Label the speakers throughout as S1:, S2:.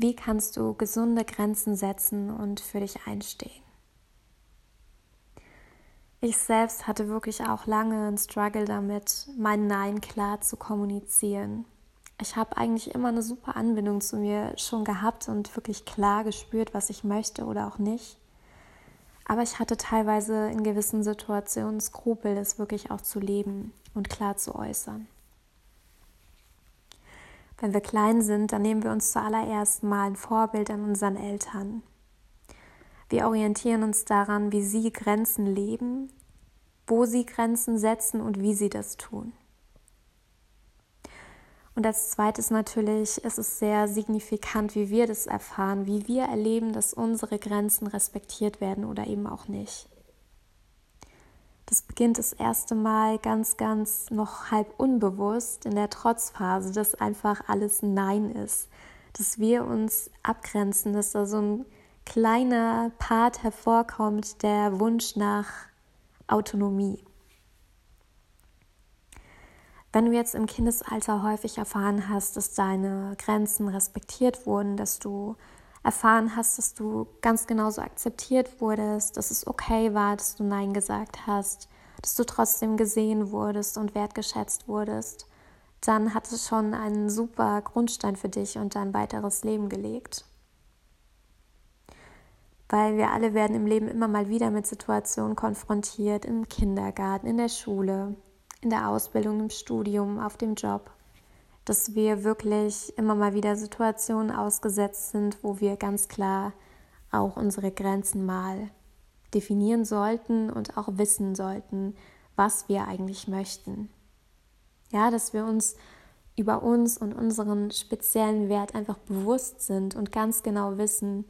S1: Wie kannst du gesunde Grenzen setzen und für dich einstehen? Ich selbst hatte wirklich auch lange einen Struggle damit, mein Nein klar zu kommunizieren. Ich habe eigentlich immer eine super Anbindung zu mir schon gehabt und wirklich klar gespürt, was ich möchte oder auch nicht. Aber ich hatte teilweise in gewissen Situationen Skrupel, es wirklich auch zu leben und klar zu äußern. Wenn wir klein sind, dann nehmen wir uns zuallererst mal ein Vorbild an unseren Eltern. Wir orientieren uns daran, wie sie Grenzen leben, wo sie Grenzen setzen und wie sie das tun. Und als zweites natürlich ist es sehr signifikant, wie wir das erfahren, wie wir erleben, dass unsere Grenzen respektiert werden oder eben auch nicht. Das beginnt das erste Mal ganz, ganz noch halb unbewusst in der Trotzphase, dass einfach alles Nein ist. Dass wir uns abgrenzen, dass da so ein kleiner Part hervorkommt, der Wunsch nach Autonomie. Wenn du jetzt im Kindesalter häufig erfahren hast, dass deine Grenzen respektiert wurden, dass du erfahren hast, dass du ganz genauso akzeptiert wurdest, dass es okay war, dass du Nein gesagt hast, dass du trotzdem gesehen wurdest und wertgeschätzt wurdest, dann hat es schon einen super Grundstein für dich und dein weiteres Leben gelegt. Weil wir alle werden im Leben immer mal wieder mit Situationen konfrontiert, im Kindergarten, in der Schule, in der Ausbildung, im Studium, auf dem Job dass wir wirklich immer mal wieder Situationen ausgesetzt sind, wo wir ganz klar auch unsere Grenzen mal definieren sollten und auch wissen sollten, was wir eigentlich möchten. Ja, dass wir uns über uns und unseren speziellen Wert einfach bewusst sind und ganz genau wissen,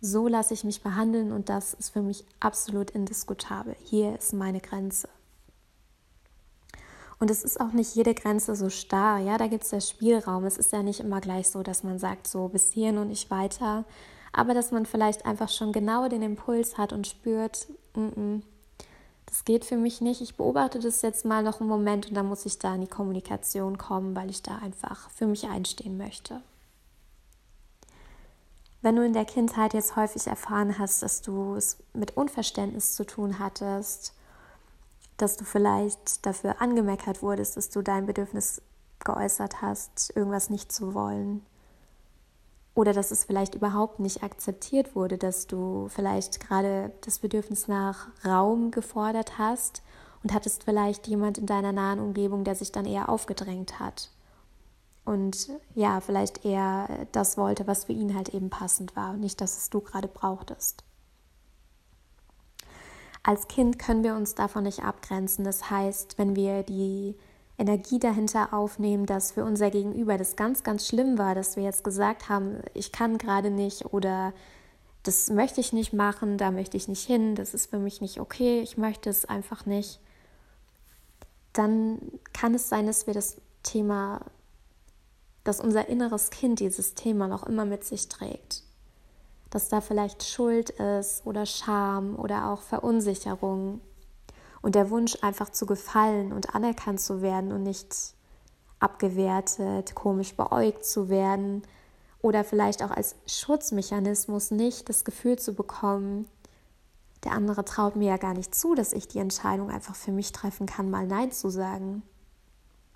S1: so lasse ich mich behandeln und das ist für mich absolut indiskutabel. Hier ist meine Grenze. Und es ist auch nicht jede Grenze so starr, ja, da gibt es ja Spielraum. Es ist ja nicht immer gleich so, dass man sagt, so bis hierhin und nicht weiter. Aber dass man vielleicht einfach schon genau den Impuls hat und spürt, mm -mm, das geht für mich nicht. Ich beobachte das jetzt mal noch einen Moment und dann muss ich da in die Kommunikation kommen, weil ich da einfach für mich einstehen möchte. Wenn du in der Kindheit jetzt häufig erfahren hast, dass du es mit Unverständnis zu tun hattest, dass du vielleicht dafür angemeckert wurdest, dass du dein Bedürfnis geäußert hast, irgendwas nicht zu wollen. Oder dass es vielleicht überhaupt nicht akzeptiert wurde, dass du vielleicht gerade das Bedürfnis nach Raum gefordert hast und hattest vielleicht jemand in deiner nahen Umgebung, der sich dann eher aufgedrängt hat. Und ja, vielleicht eher das wollte, was für ihn halt eben passend war und nicht, dass es du gerade brauchtest. Als Kind können wir uns davon nicht abgrenzen. Das heißt, wenn wir die Energie dahinter aufnehmen, dass für unser Gegenüber das ganz, ganz schlimm war, dass wir jetzt gesagt haben, ich kann gerade nicht oder das möchte ich nicht machen, da möchte ich nicht hin, das ist für mich nicht okay, ich möchte es einfach nicht, dann kann es sein, dass wir das Thema, dass unser inneres Kind dieses Thema noch immer mit sich trägt dass da vielleicht Schuld ist oder Scham oder auch Verunsicherung und der Wunsch einfach zu gefallen und anerkannt zu werden und nicht abgewertet, komisch beäugt zu werden oder vielleicht auch als Schutzmechanismus nicht das Gefühl zu bekommen, der andere traut mir ja gar nicht zu, dass ich die Entscheidung einfach für mich treffen kann, mal Nein zu sagen.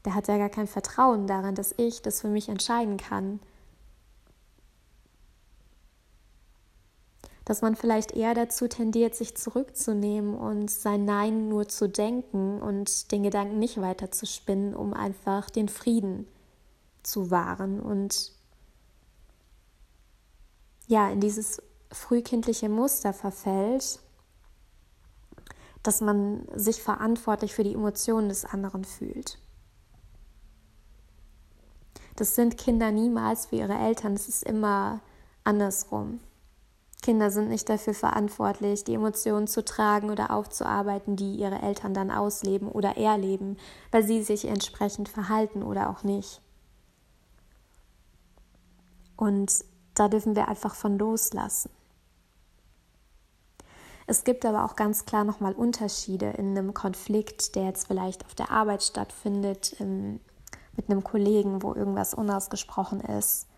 S1: Der hat ja gar kein Vertrauen daran, dass ich das für mich entscheiden kann. Dass man vielleicht eher dazu tendiert, sich zurückzunehmen und sein Nein nur zu denken und den Gedanken nicht weiter zu spinnen, um einfach den Frieden zu wahren und ja, in dieses frühkindliche Muster verfällt, dass man sich verantwortlich für die Emotionen des anderen fühlt. Das sind Kinder niemals für ihre Eltern, es ist immer andersrum. Kinder sind nicht dafür verantwortlich, die Emotionen zu tragen oder aufzuarbeiten, die ihre Eltern dann ausleben oder erleben, weil sie sich entsprechend verhalten oder auch nicht. Und da dürfen wir einfach von loslassen. Es gibt aber auch ganz klar nochmal Unterschiede in einem Konflikt, der jetzt vielleicht auf der Arbeit stattfindet, mit einem Kollegen, wo irgendwas unausgesprochen ist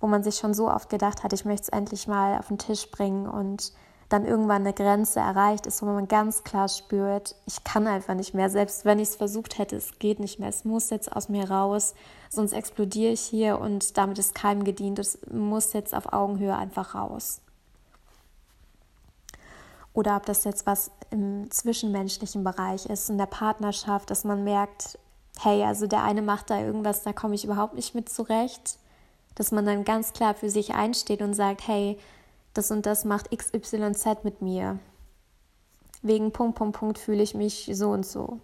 S1: wo man sich schon so oft gedacht hat, ich möchte es endlich mal auf den Tisch bringen und dann irgendwann eine Grenze erreicht ist, wo man ganz klar spürt, ich kann einfach nicht mehr. Selbst wenn ich es versucht hätte, es geht nicht mehr. Es muss jetzt aus mir raus, sonst explodiere ich hier und damit ist keinem gedient. Es muss jetzt auf Augenhöhe einfach raus. Oder ob das jetzt was im zwischenmenschlichen Bereich ist, in der Partnerschaft, dass man merkt, hey, also der eine macht da irgendwas, da komme ich überhaupt nicht mit zurecht. Dass man dann ganz klar für sich einsteht und sagt, hey, das und das macht XYZ mit mir. Wegen Punkt, Punkt, Punkt fühle ich mich so und so.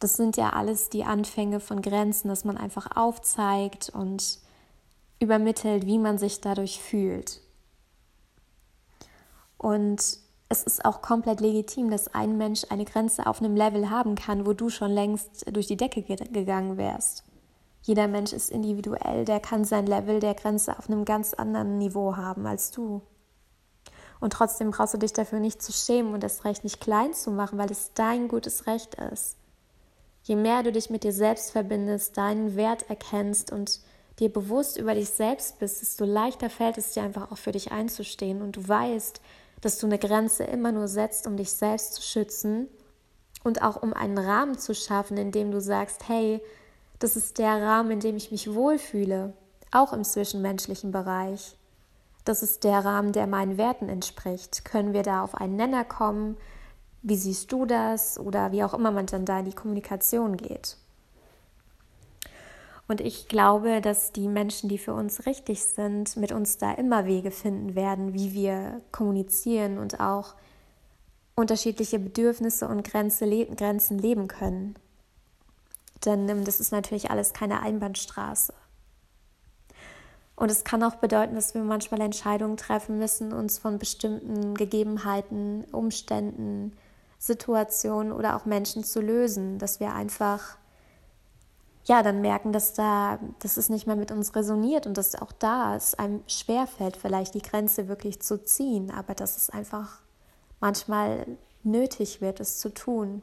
S1: Das sind ja alles die Anfänge von Grenzen, dass man einfach aufzeigt und übermittelt, wie man sich dadurch fühlt. Und es ist auch komplett legitim, dass ein Mensch eine Grenze auf einem Level haben kann, wo du schon längst durch die Decke gegangen wärst. Jeder Mensch ist individuell, der kann sein Level der Grenze auf einem ganz anderen Niveau haben als du. Und trotzdem brauchst du dich dafür nicht zu schämen und das Recht nicht klein zu machen, weil es dein gutes Recht ist. Je mehr du dich mit dir selbst verbindest, deinen Wert erkennst und dir bewusst über dich selbst bist, desto leichter fällt es dir einfach auch für dich einzustehen und du weißt, dass du eine Grenze immer nur setzt, um dich selbst zu schützen und auch um einen Rahmen zu schaffen, in dem du sagst, hey, das ist der Rahmen, in dem ich mich wohlfühle, auch im zwischenmenschlichen Bereich. Das ist der Rahmen, der meinen Werten entspricht. Können wir da auf einen Nenner kommen? Wie siehst du das? Oder wie auch immer man dann da in die Kommunikation geht. Und ich glaube, dass die Menschen, die für uns richtig sind, mit uns da immer Wege finden werden, wie wir kommunizieren und auch unterschiedliche Bedürfnisse und Grenzen leben können. Denn ähm, das ist natürlich alles keine Einbahnstraße. Und es kann auch bedeuten, dass wir manchmal Entscheidungen treffen müssen, uns von bestimmten Gegebenheiten, Umständen, Situationen oder auch Menschen zu lösen, dass wir einfach ja dann merken, dass da, dass es nicht mehr mit uns resoniert und dass auch da es einem schwerfällt, vielleicht die Grenze wirklich zu ziehen, aber dass es einfach manchmal nötig wird, es zu tun.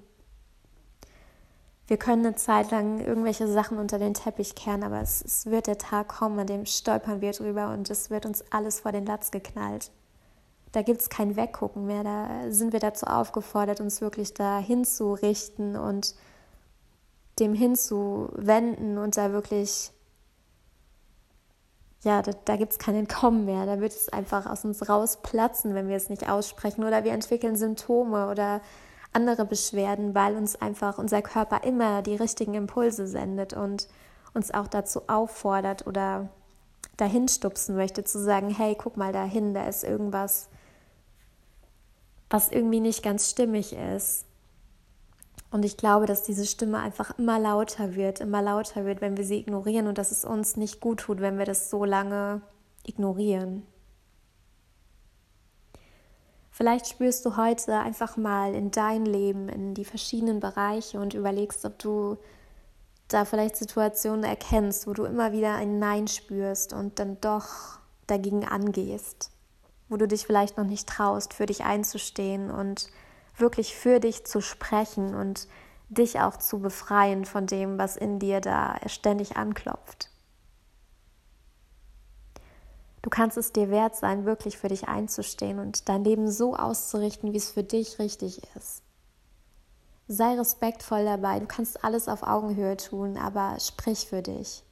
S1: Wir können eine Zeit lang irgendwelche Sachen unter den Teppich kehren, aber es, es wird der Tag kommen, an dem stolpern wir drüber und es wird uns alles vor den Latz geknallt. Da gibt es kein Weggucken mehr, da sind wir dazu aufgefordert, uns wirklich da hinzurichten und dem hinzuwenden und da wirklich, ja, da, da gibt es kein Entkommen mehr. Da wird es einfach aus uns rausplatzen, wenn wir es nicht aussprechen oder wir entwickeln Symptome oder andere Beschwerden, weil uns einfach unser Körper immer die richtigen Impulse sendet und uns auch dazu auffordert oder dahin stupsen möchte, zu sagen, hey, guck mal dahin, da ist irgendwas, was irgendwie nicht ganz stimmig ist. Und ich glaube, dass diese Stimme einfach immer lauter wird, immer lauter wird, wenn wir sie ignorieren und dass es uns nicht gut tut, wenn wir das so lange ignorieren. Vielleicht spürst du heute einfach mal in dein Leben, in die verschiedenen Bereiche und überlegst, ob du da vielleicht Situationen erkennst, wo du immer wieder ein Nein spürst und dann doch dagegen angehst, wo du dich vielleicht noch nicht traust, für dich einzustehen und wirklich für dich zu sprechen und dich auch zu befreien von dem, was in dir da ständig anklopft. Du kannst es dir wert sein, wirklich für dich einzustehen und dein Leben so auszurichten, wie es für dich richtig ist. Sei respektvoll dabei, du kannst alles auf Augenhöhe tun, aber sprich für dich.